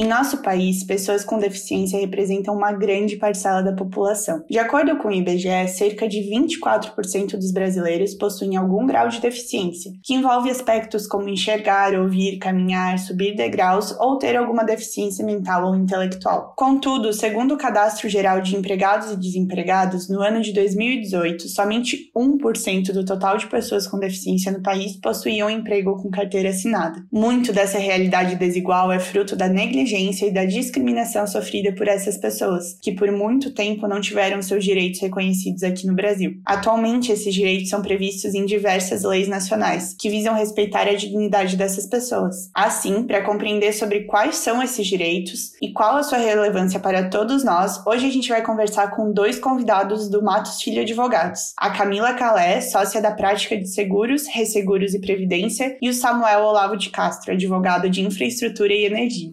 Em nosso país, pessoas com deficiência representam uma grande parcela da população. De acordo com o IBGE, cerca de 24% dos brasileiros possuem algum grau de deficiência, que envolve aspectos como enxergar, ouvir, caminhar, subir degraus ou ter alguma deficiência mental ou intelectual. Contudo, segundo o Cadastro Geral de Empregados e Desempregados, no ano de 2018, somente 1% do total de pessoas com deficiência no país possuíam emprego com carteira assinada. Muito dessa realidade desigual é fruto da negligência negligência e da discriminação sofrida por essas pessoas, que por muito tempo não tiveram seus direitos reconhecidos aqui no Brasil. Atualmente, esses direitos são previstos em diversas leis nacionais, que visam respeitar a dignidade dessas pessoas. Assim, para compreender sobre quais são esses direitos e qual a sua relevância para todos nós, hoje a gente vai conversar com dois convidados do Matos Filho Advogados: a Camila Calé, sócia da prática de seguros, resseguros e previdência, e o Samuel Olavo de Castro, advogado de infraestrutura e energia.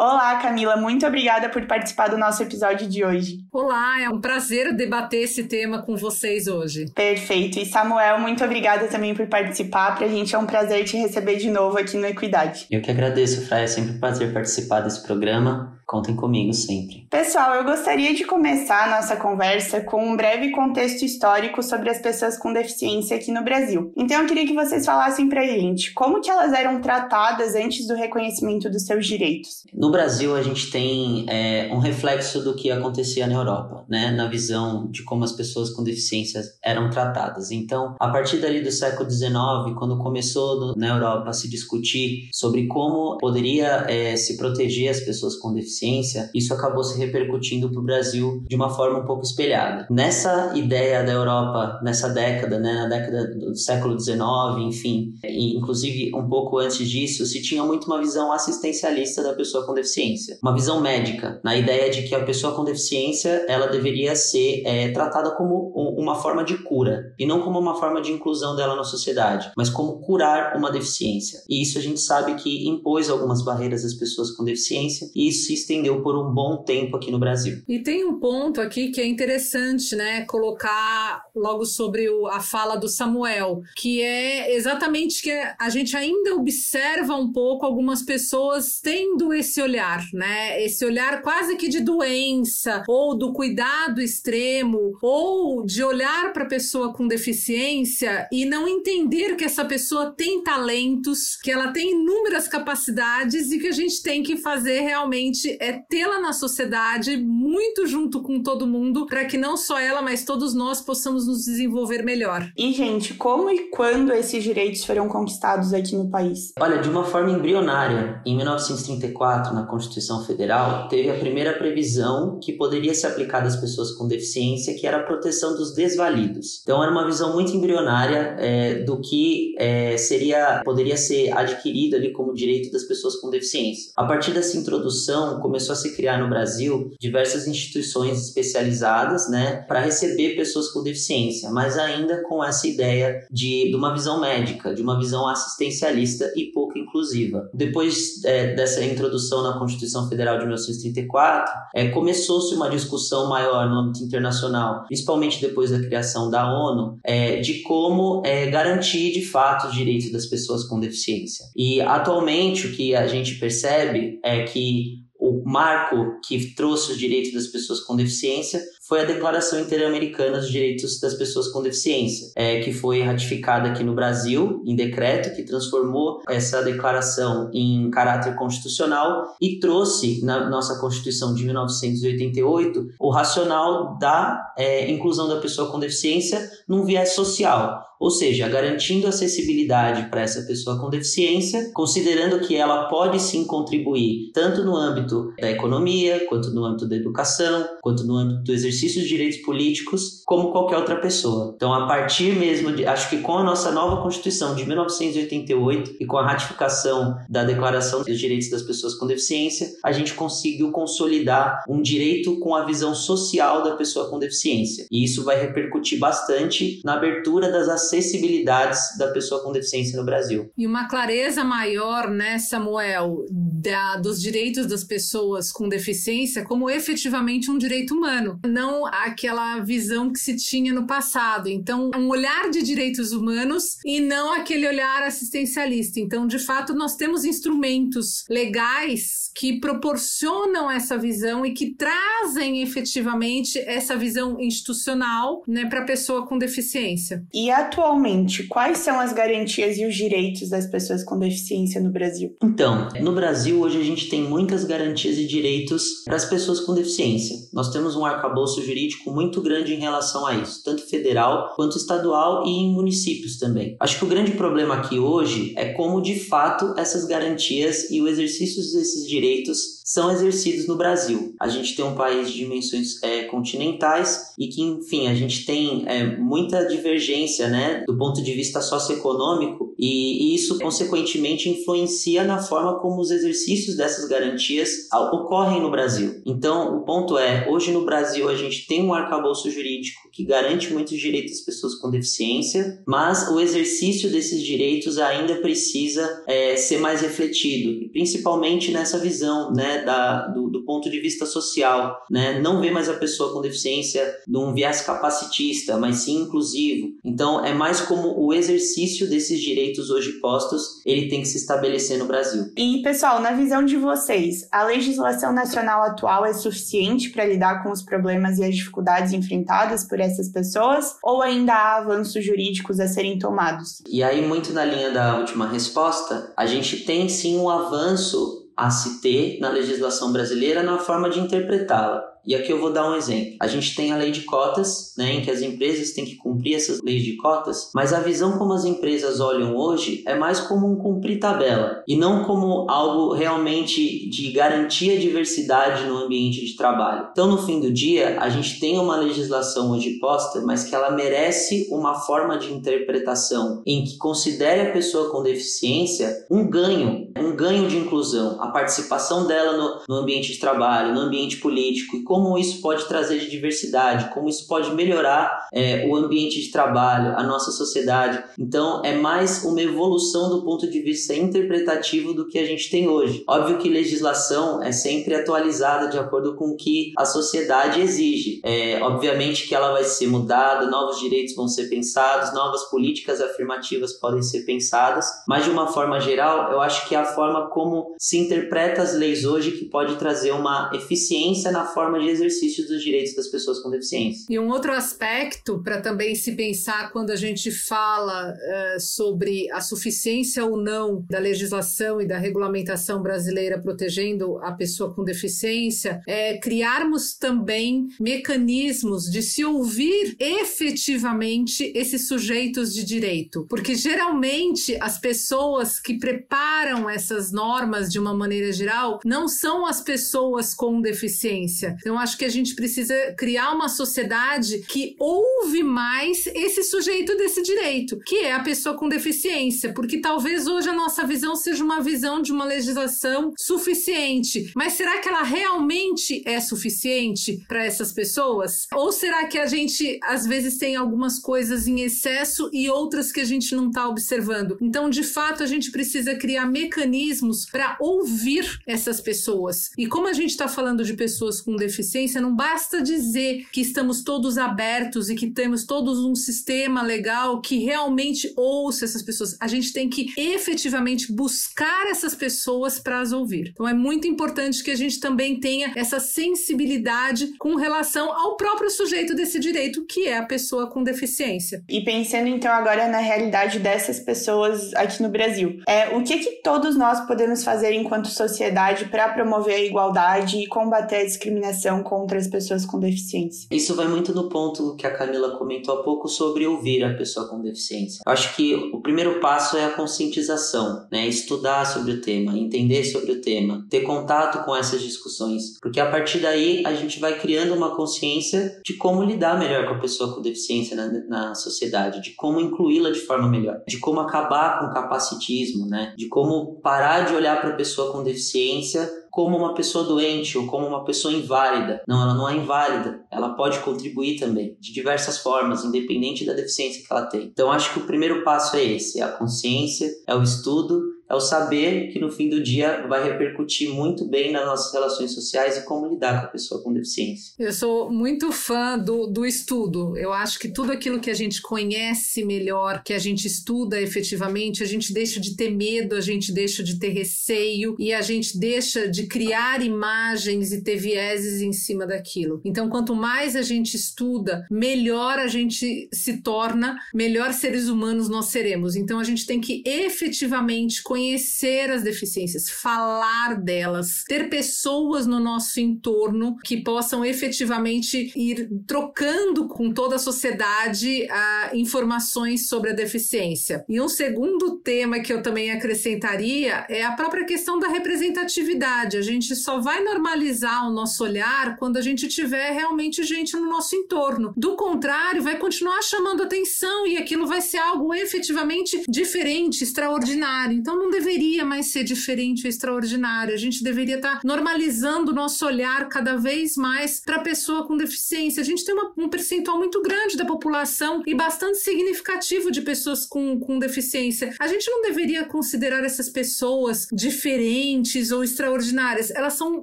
Olá, Camila, muito obrigada por participar do nosso episódio de hoje. Olá, é um prazer debater esse tema com vocês hoje. Perfeito. E Samuel, muito obrigada também por participar. Para a gente é um prazer te receber de novo aqui no Equidade. Eu que agradeço, Fray. É sempre um prazer participar desse programa. Contem comigo sempre. Pessoal, eu gostaria de começar a nossa conversa com um breve contexto histórico sobre as pessoas com deficiência aqui no Brasil. Então eu queria que vocês falassem pra gente como que elas eram tratadas antes do reconhecimento dos seus direitos. No Brasil, a gente tem é, um reflexo do que acontecia na Europa, né? Na visão de como as pessoas com deficiência eram tratadas. Então, a partir dali do século XIX, quando começou na Europa a se discutir sobre como poderia é, se proteger as pessoas com deficiência, deficiência, isso acabou se repercutindo para o Brasil de uma forma um pouco espelhada. Nessa ideia da Europa, nessa década, né, na década do século XIX, enfim, e inclusive um pouco antes disso, se tinha muito uma visão assistencialista da pessoa com deficiência, uma visão médica, na ideia de que a pessoa com deficiência ela deveria ser é, tratada como uma forma de cura e não como uma forma de inclusão dela na sociedade, mas como curar uma deficiência. E isso a gente sabe que impôs algumas barreiras às pessoas com deficiência e isso se estendeu por um bom tempo aqui no Brasil. E tem um ponto aqui que é interessante, né, colocar logo sobre o, a fala do Samuel, que é exatamente que a gente ainda observa um pouco algumas pessoas tendo esse olhar, né, esse olhar quase que de doença ou do cuidado extremo ou de olhar para a pessoa com deficiência e não entender que essa pessoa tem talentos, que ela tem inúmeras capacidades e que a gente tem que fazer realmente é tê-la na sociedade muito junto com todo mundo para que não só ela, mas todos nós possamos nos desenvolver melhor. E, gente, como e quando esses direitos foram conquistados aqui no país? Olha, de uma forma embrionária. Em 1934, na Constituição Federal, teve a primeira previsão que poderia ser aplicada às pessoas com deficiência, que era a proteção dos desvalidos. Então, era uma visão muito embrionária é, do que é, seria, poderia ser adquirido ali como direito das pessoas com deficiência. A partir dessa introdução, começou a se criar no Brasil diversas instituições especializadas, né, para receber pessoas com deficiência, mas ainda com essa ideia de, de uma visão médica, de uma visão assistencialista e pouco inclusiva. Depois é, dessa introdução na Constituição Federal de 1934, é, começou-se uma discussão maior no âmbito internacional, principalmente depois da criação da ONU, é, de como é, garantir de fato os direitos das pessoas com deficiência. E atualmente o que a gente percebe é que marco que trouxe os direitos das pessoas com deficiência foi a Declaração Interamericana dos Direitos das Pessoas com Deficiência, é, que foi ratificada aqui no Brasil em decreto, que transformou essa declaração em caráter constitucional e trouxe na nossa Constituição de 1988 o racional da é, inclusão da pessoa com deficiência num viés social. Ou seja, garantindo acessibilidade para essa pessoa com deficiência, considerando que ela pode sim contribuir tanto no âmbito da economia, quanto no âmbito da educação, quanto no âmbito do exercício de direitos políticos, como qualquer outra pessoa. Então, a partir mesmo de, acho que com a nossa nova Constituição de 1988 e com a ratificação da Declaração dos Direitos das Pessoas com Deficiência, a gente conseguiu consolidar um direito com a visão social da pessoa com deficiência. E isso vai repercutir bastante na abertura das acessibilidades da pessoa com deficiência no Brasil. E uma clareza maior, né, Samuel, da, dos direitos das pessoas com deficiência como efetivamente um direito humano, não aquela visão que se tinha no passado. Então, um olhar de direitos humanos e não aquele olhar assistencialista. Então, de fato, nós temos instrumentos legais que proporcionam essa visão e que trazem efetivamente essa visão institucional né, para a pessoa com deficiência. E atualmente, quais são as garantias e os direitos das pessoas com deficiência no Brasil? Então, no Brasil, hoje a gente tem muitas garantias e direitos para as pessoas com deficiência. Nós temos um arcabouço jurídico muito grande em relação a isso, tanto federal quanto estadual e em municípios também. Acho que o grande problema aqui hoje é como, de fato, essas garantias e o exercício desses direitos são exercidos no Brasil. A gente tem um país de dimensões é, continentais e que, enfim, a gente tem é, muita divergência, né, do ponto de vista socioeconômico e, e isso, consequentemente, influencia na forma como os exercícios dessas garantias ocorrem no Brasil. Então, o ponto é, hoje no Brasil a gente tem um arcabouço jurídico que garante muitos direitos das pessoas com deficiência, mas o exercício desses direitos ainda precisa é, ser mais refletido, principalmente nessa visão, né, da, do, do, ponto de vista social, né? Não vê mais a pessoa com deficiência num viés capacitista, mas sim inclusivo. Então, é mais como o exercício desses direitos hoje postos, ele tem que se estabelecer no Brasil. E, pessoal, na visão de vocês, a legislação nacional atual é suficiente para lidar com os problemas e as dificuldades enfrentadas por essas pessoas? Ou ainda há avanços jurídicos a serem tomados? E aí, muito na linha da última resposta, a gente tem sim um avanço a se ter na legislação brasileira na forma de interpretá-la. E aqui eu vou dar um exemplo. A gente tem a lei de cotas, né, em que as empresas têm que cumprir essas leis de cotas, mas a visão como as empresas olham hoje é mais como um cumprir tabela e não como algo realmente de garantir a diversidade no ambiente de trabalho. Então, no fim do dia, a gente tem uma legislação hoje posta, mas que ela merece uma forma de interpretação em que considere a pessoa com deficiência um ganho, um ganho de inclusão, a participação dela no, no ambiente de trabalho, no ambiente político e como isso pode trazer de diversidade, como isso pode melhorar é, o ambiente de trabalho, a nossa sociedade. Então, é mais uma evolução do ponto de vista interpretativo do que a gente tem hoje. Óbvio que legislação é sempre atualizada de acordo com o que a sociedade exige. É, obviamente que ela vai ser mudada, novos direitos vão ser pensados, novas políticas afirmativas podem ser pensadas, mas de uma forma geral, eu acho que é a forma como se interpreta as leis hoje que pode trazer uma eficiência na forma de exercício dos direitos das pessoas com deficiência. E um outro aspecto para também se pensar quando a gente fala uh, sobre a suficiência ou não da legislação e da regulamentação brasileira protegendo a pessoa com deficiência é criarmos também mecanismos de se ouvir efetivamente esses sujeitos de direito, porque geralmente as pessoas que preparam essas normas de uma maneira geral não são as pessoas com deficiência. Então acho que a gente precisa criar uma sociedade que ouve mais esse sujeito desse direito, que é a pessoa com deficiência, porque talvez hoje a nossa visão seja uma visão de uma legislação suficiente, mas será que ela realmente é suficiente para essas pessoas? Ou será que a gente às vezes tem algumas coisas em excesso e outras que a gente não está observando? Então, de fato, a gente precisa criar mecanismos para ouvir essas pessoas. E como a gente está falando de pessoas com deficiência deficiência, não basta dizer que estamos todos abertos e que temos todos um sistema legal que realmente ouça essas pessoas. A gente tem que efetivamente buscar essas pessoas para as ouvir. Então é muito importante que a gente também tenha essa sensibilidade com relação ao próprio sujeito desse direito, que é a pessoa com deficiência. E pensando então agora na realidade dessas pessoas aqui no Brasil, é o que que todos nós podemos fazer enquanto sociedade para promover a igualdade e combater a discriminação contra as pessoas com deficiência? Isso vai muito no ponto que a Camila comentou há pouco sobre ouvir a pessoa com deficiência. Eu acho que o primeiro passo é a conscientização, né? Estudar sobre o tema, entender sobre o tema, ter contato com essas discussões, porque a partir daí a gente vai criando uma consciência de como lidar melhor com a pessoa com deficiência na, na sociedade, de como incluí-la de forma melhor, de como acabar com o capacitismo, né? De como parar de olhar para a pessoa com deficiência como uma pessoa doente ou como uma pessoa inválida. Não, ela não é inválida. Ela pode contribuir também, de diversas formas, independente da deficiência que ela tem. Então, acho que o primeiro passo é esse: é a consciência, é o estudo é o saber que no fim do dia vai repercutir muito bem nas nossas relações sociais e como lidar com a pessoa com deficiência. Eu sou muito fã do, do estudo. Eu acho que tudo aquilo que a gente conhece melhor, que a gente estuda efetivamente, a gente deixa de ter medo, a gente deixa de ter receio e a gente deixa de criar imagens e ter vieses em cima daquilo. Então, quanto mais a gente estuda, melhor a gente se torna, melhor seres humanos nós seremos. Então, a gente tem que efetivamente conhecer conhecer as deficiências, falar delas, ter pessoas no nosso entorno que possam efetivamente ir trocando com toda a sociedade uh, informações sobre a deficiência. E um segundo tema que eu também acrescentaria é a própria questão da representatividade. A gente só vai normalizar o nosso olhar quando a gente tiver realmente gente no nosso entorno. Do contrário, vai continuar chamando atenção e aquilo vai ser algo efetivamente diferente, extraordinário. Então não não deveria mais ser diferente ou extraordinário. A gente deveria estar tá normalizando o nosso olhar cada vez mais para a pessoa com deficiência. A gente tem uma, um percentual muito grande da população e bastante significativo de pessoas com, com deficiência. A gente não deveria considerar essas pessoas diferentes ou extraordinárias. Elas são,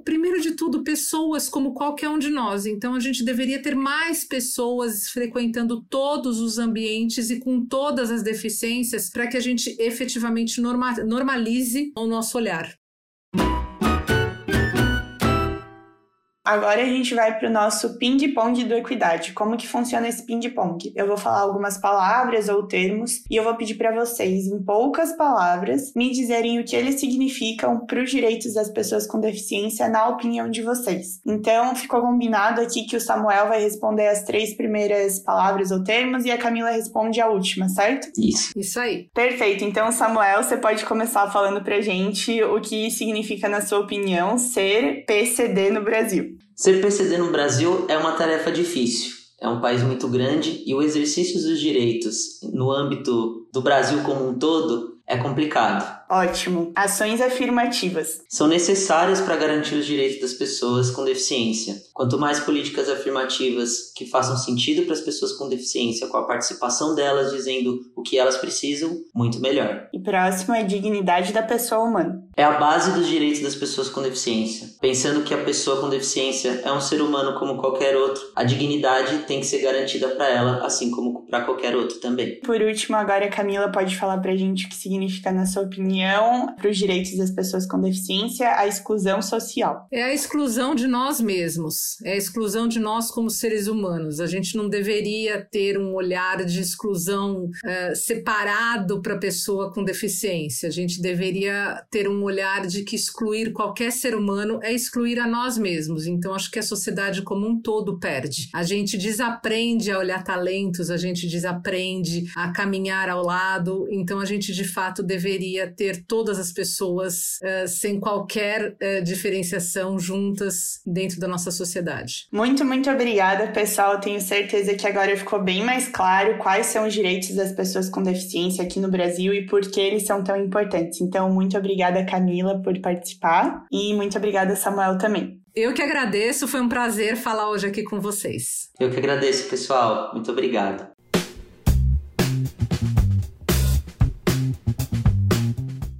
primeiro de tudo, pessoas como qualquer um de nós. Então a gente deveria ter mais pessoas frequentando todos os ambientes e com todas as deficiências para que a gente efetivamente normalize normalize o nosso olhar. Agora a gente vai para o nosso ping-pong do Equidade. Como que funciona esse ping-pong? Eu vou falar algumas palavras ou termos e eu vou pedir para vocês, em poucas palavras, me dizerem o que eles significam para os direitos das pessoas com deficiência na opinião de vocês. Então, ficou combinado aqui que o Samuel vai responder as três primeiras palavras ou termos e a Camila responde a última, certo? Isso. Isso aí. Perfeito. Então, Samuel, você pode começar falando para gente o que significa, na sua opinião, ser PCD no Brasil. Ser PCD no Brasil é uma tarefa difícil. É um país muito grande e o exercício dos direitos no âmbito do Brasil como um todo é complicado. Ótimo. Ações afirmativas. São necessárias para garantir os direitos das pessoas com deficiência. Quanto mais políticas afirmativas que façam sentido para as pessoas com deficiência, com a participação delas dizendo o que elas precisam, muito melhor. E próximo é dignidade da pessoa humana. É a base dos direitos das pessoas com deficiência. Pensando que a pessoa com deficiência é um ser humano como qualquer outro, a dignidade tem que ser garantida para ela, assim como para qualquer outro também. Por último, agora a Camila pode falar para a gente o que significa, na sua opinião, opinião, para os direitos das pessoas com deficiência, a exclusão social? É a exclusão de nós mesmos, é a exclusão de nós como seres humanos. A gente não deveria ter um olhar de exclusão é, separado para a pessoa com deficiência. A gente deveria ter um olhar de que excluir qualquer ser humano é excluir a nós mesmos. Então, acho que a sociedade como um todo perde. A gente desaprende a olhar talentos, a gente desaprende a caminhar ao lado. Então, a gente de fato deveria ter ter todas as pessoas uh, sem qualquer uh, diferenciação juntas dentro da nossa sociedade. Muito, muito obrigada, pessoal. Tenho certeza que agora ficou bem mais claro quais são os direitos das pessoas com deficiência aqui no Brasil e por que eles são tão importantes. Então, muito obrigada, Camila, por participar e muito obrigada, Samuel, também. Eu que agradeço, foi um prazer falar hoje aqui com vocês. Eu que agradeço, pessoal. Muito obrigado.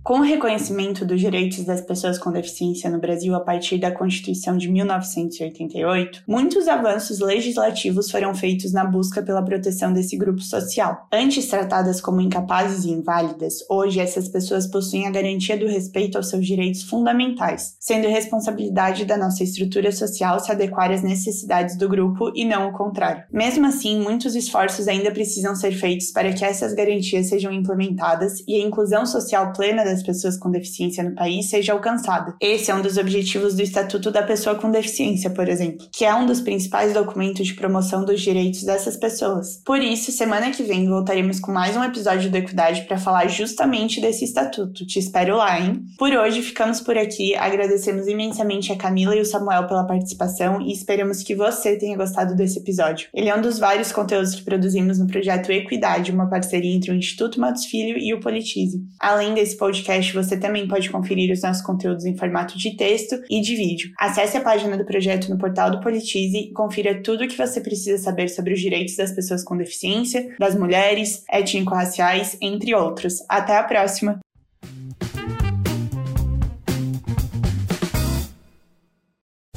Com o reconhecimento dos direitos das pessoas com deficiência no Brasil a partir da Constituição de 1988, muitos avanços legislativos foram feitos na busca pela proteção desse grupo social. Antes tratadas como incapazes e inválidas, hoje essas pessoas possuem a garantia do respeito aos seus direitos fundamentais, sendo responsabilidade da nossa estrutura social se adequar às necessidades do grupo e não o contrário. Mesmo assim, muitos esforços ainda precisam ser feitos para que essas garantias sejam implementadas e a inclusão social plena das das pessoas com deficiência no país seja alcançada. Esse é um dos objetivos do Estatuto da Pessoa com Deficiência, por exemplo, que é um dos principais documentos de promoção dos direitos dessas pessoas. Por isso, semana que vem voltaremos com mais um episódio do Equidade para falar justamente desse estatuto. Te espero lá, hein? Por hoje ficamos por aqui. Agradecemos imensamente a Camila e o Samuel pela participação e esperamos que você tenha gostado desse episódio. Ele é um dos vários conteúdos que produzimos no projeto Equidade, uma parceria entre o Instituto Matos Filho e o Politize. Além desse podcast podcast, você também pode conferir os nossos conteúdos em formato de texto e de vídeo. Acesse a página do projeto no portal do Politize e confira tudo o que você precisa saber sobre os direitos das pessoas com deficiência, das mulheres, étnico-raciais, entre outros. Até a próxima!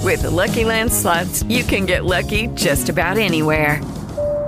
With the Lucky Land slots, you can get lucky just about anywhere.